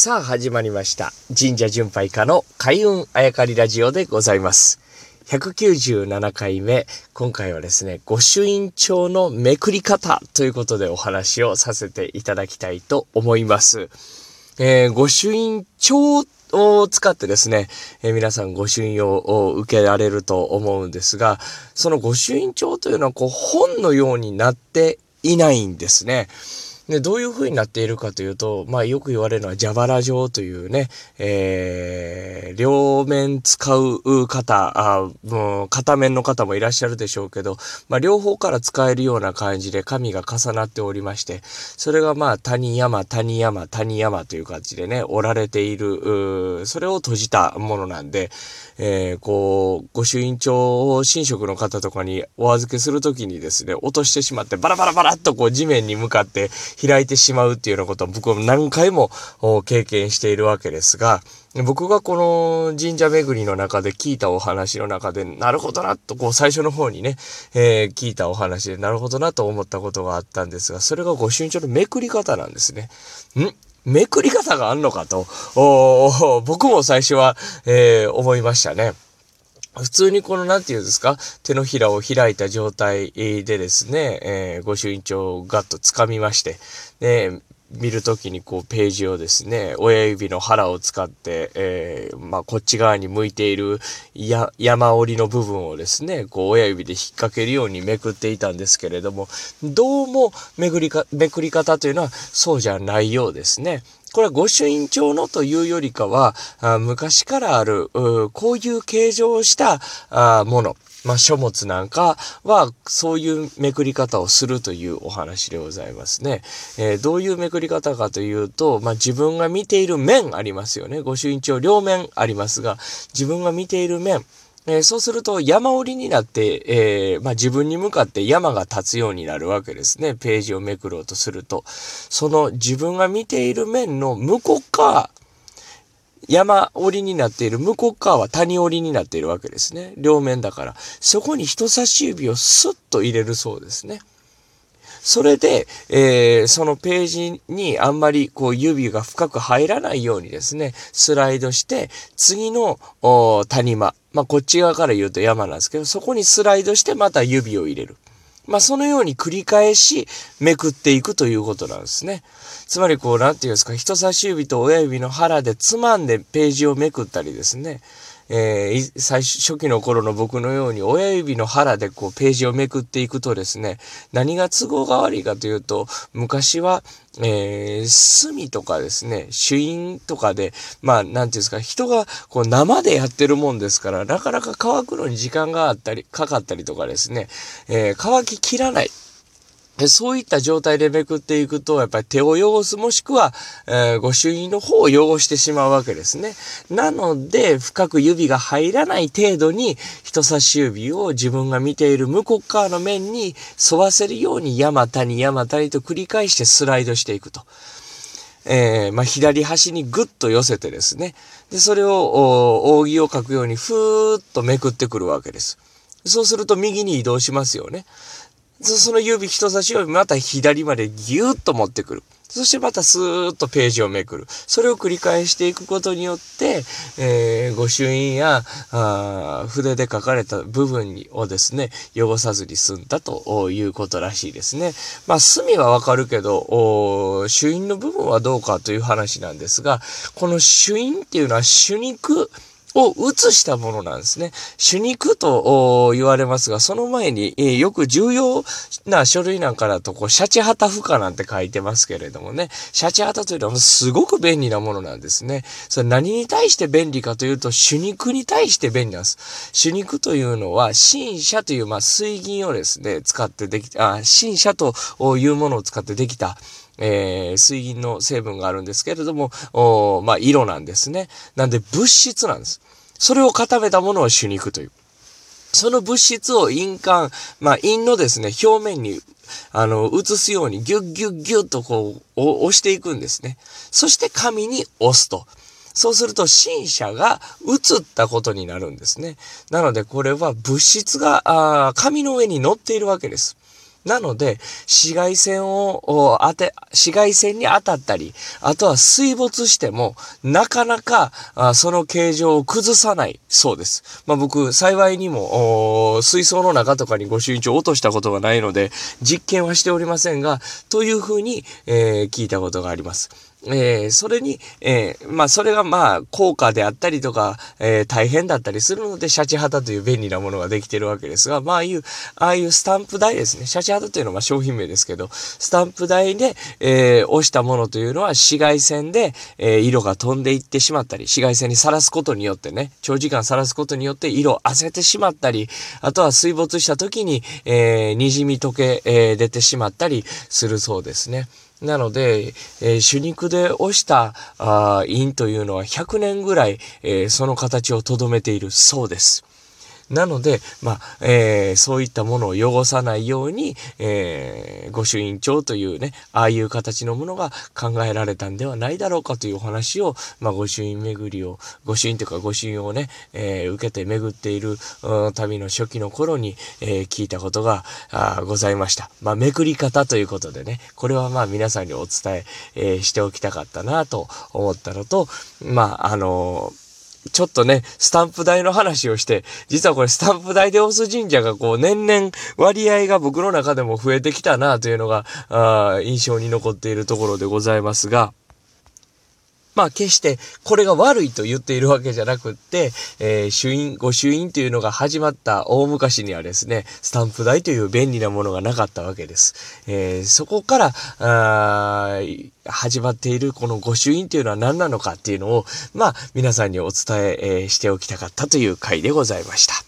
さあ始まりました。神社巡拝家の開運あやかりラジオでございます。197回目。今回はですね、御朱印帳のめくり方ということでお話をさせていただきたいと思います。えー、御朱印帳を使ってですね、えー皆さん御朱印を受けられると思うんですが、その御朱印帳というのはこう本のようになっていないんですね。で、どういう風になっているかというと、まあよく言われるのは蛇腹状というね、えー、両面使う方、あもう片面の方もいらっしゃるでしょうけど、まあ両方から使えるような感じで紙が重なっておりまして、それがまあ谷山、谷山、谷山という感じでね、折られている、それを閉じたものなんで、えー、こう、御朱印帳を神職の方とかにお預けするときにですね、落としてしまってバラバラバラっとこう地面に向かって開いてしまうっていうようなことを僕は何回も経験しているわけですが、僕がこの神社巡りの中で聞いたお話の中で、なるほどなと、こう最初の方にね、えー聞いたお話で、なるほどなと思ったことがあったんですが、それが御朱印帳のめくり方なんですね。ん？めくり方があんのかと、僕も最初は、えー思いましたね。普通にこの、なんていうんですか、手のひらを開いた状態でですね、えー、御朱印帳をガッと掴みまして、で、見るときにこうページをですね、親指の腹を使って、えーまあこっち側に向いているや山折りの部分をですね、こう親指で引っ掛けるようにめくっていたんですけれども、どうもめぐりか、めくり方というのはそうじゃないようですね。これは御朱印帳のというよりかは、あ昔からある、こういう形状をしたあもの、まあ、書物なんかは、そういうめくり方をするというお話でございますね。えーどういうめくり方かというと、まあ、自分が見ている面ありますよね。御朱印帳両面ありますが、自分が見ている面、えーそうすると山折りになって、えーまあ、自分に向かって山が立つようになるわけですね。ページをめくろうとすると。その自分が見ている面の向こう側、山折りになっている向こう側は谷折りになっているわけですね。両面だから。そこに人差し指をスッと入れるそうですね。それで、えーそのページにあんまりこう指が深く入らないようにですね、スライドして、次の谷間、まあこっち側から言うと山なんですけど、そこにスライドしてまた指を入れる。まあそのように繰り返しめくっていくということなんですね。つまりこう、なんていうんですか、人差し指と親指の腹でつまんでページをめくったりですね。えー最初、初期の頃の僕のように親指の腹でこうページをめくっていくとですね、何が都合が悪いかというと、昔は、えー墨とかですね、朱印とかで、まあ、なんていうんですか、人がこう生でやってるもんですから、なかなか乾くのに時間があったり、かかったりとかですね、えー乾ききらない。そういった状態でめくっていくと、やっぱり手を汚すもしくは、えー御朱印の方を汚してしまうわけですね。なので、深く指が入らない程度に、人差し指を自分が見ている向こう側の面に沿わせるように山谷山谷と繰り返してスライドしていくと。えーまあ、左端にグッと寄せてですね。で、それを、お扇を描くように、ふーっとめくってくるわけです。そうすると右に移動しますよね。その指、人差し指また左までギュッと持ってくる。そしてまたスーッとページをめくる。それを繰り返していくことによって、えー、御朱印やあ筆で書かれた部分をですね、汚さずに済んだということらしいですね。まあ、墨はわかるけど、朱印の部分はどうかという話なんですが、この朱印っていうのは朱肉、を写したものなんですね。主肉と言われますが、その前に、えーよく重要な書類なんかだと、こう、シャチハタ負荷なんて書いてますけれどもね、シャチハタというのはすごく便利なものなんですね。それ何に対して便利かというと、主肉に対して便利なんです。主肉というのは、新車という、まあ、水銀をですね、使ってできた、あ、新車というものを使ってできた、えー水銀の成分があるんですけれども、おまあ、色なんですね。なんで物質なんです。それを固めたものを主肉という。その物質を印鑑、まあ、印のですね、表面に、あの、移すようにギュッギュッギュッとこう、押していくんですね。そして紙に押すと。そうすると、新車が映ったことになるんですね。なので、これは物質が、あ紙の上に乗っているわけです。なので、紫外線を当て、紫外線に当たったり、あとは水没しても、なかなかあその形状を崩さないそうです。まあ僕、幸いにも、水槽の中とかに御朱印帳を落としたことがないので、実験はしておりませんが、というふうに、えー、聞いたことがあります。えー、それに、えー、まあ、それがまあ、高価であったりとか、えー、大変だったりするので、シャチハタという便利なものができてるわけですが、まあ、あいう、ああいうスタンプ台ですね。シャチハタというのは商品名ですけど、スタンプ台で、え、押したものというのは紫外線で、え、色が飛んでいってしまったり、紫外線にさらすことによってね、長時間さらすことによって色をあせてしまったり、あとは水没した時に、えー、滲み溶け、え、出てしまったりするそうですね。なので、えー、手肉で押したあ印というのは100年ぐらい、えー、その形をとどめているそうです。なので、まあ、えー、そういったものを汚さないように、えー、御朱印帳というね、ああいう形のものが考えられたんではないだろうかというお話を、まあ、御朱印巡りを、御朱印というか御朱印をね、えー、受けて巡っている、うん旅の初期の頃に、えー、聞いたことがあございました。まあ、めくり方ということでね、これはまあ皆さんにお伝ええー、しておきたかったなと思ったのと、まあ、あのーちょっとね、スタンプ台の話をして、実はこれスタンプ台で押す神社がこう年々割合が僕の中でも増えてきたなというのが、あ印象に残っているところでございますが、まあ決してこれが悪いと言っているわけじゃなくって、えー、朱印、御朱印というのが始まった大昔にはですね、スタンプ台という便利なものがなかったわけです。えー、そこから、あ始まっているこの御朱印というのは何なのかっていうのを、まあ皆さんにお伝ええー、しておきたかったという回でございました。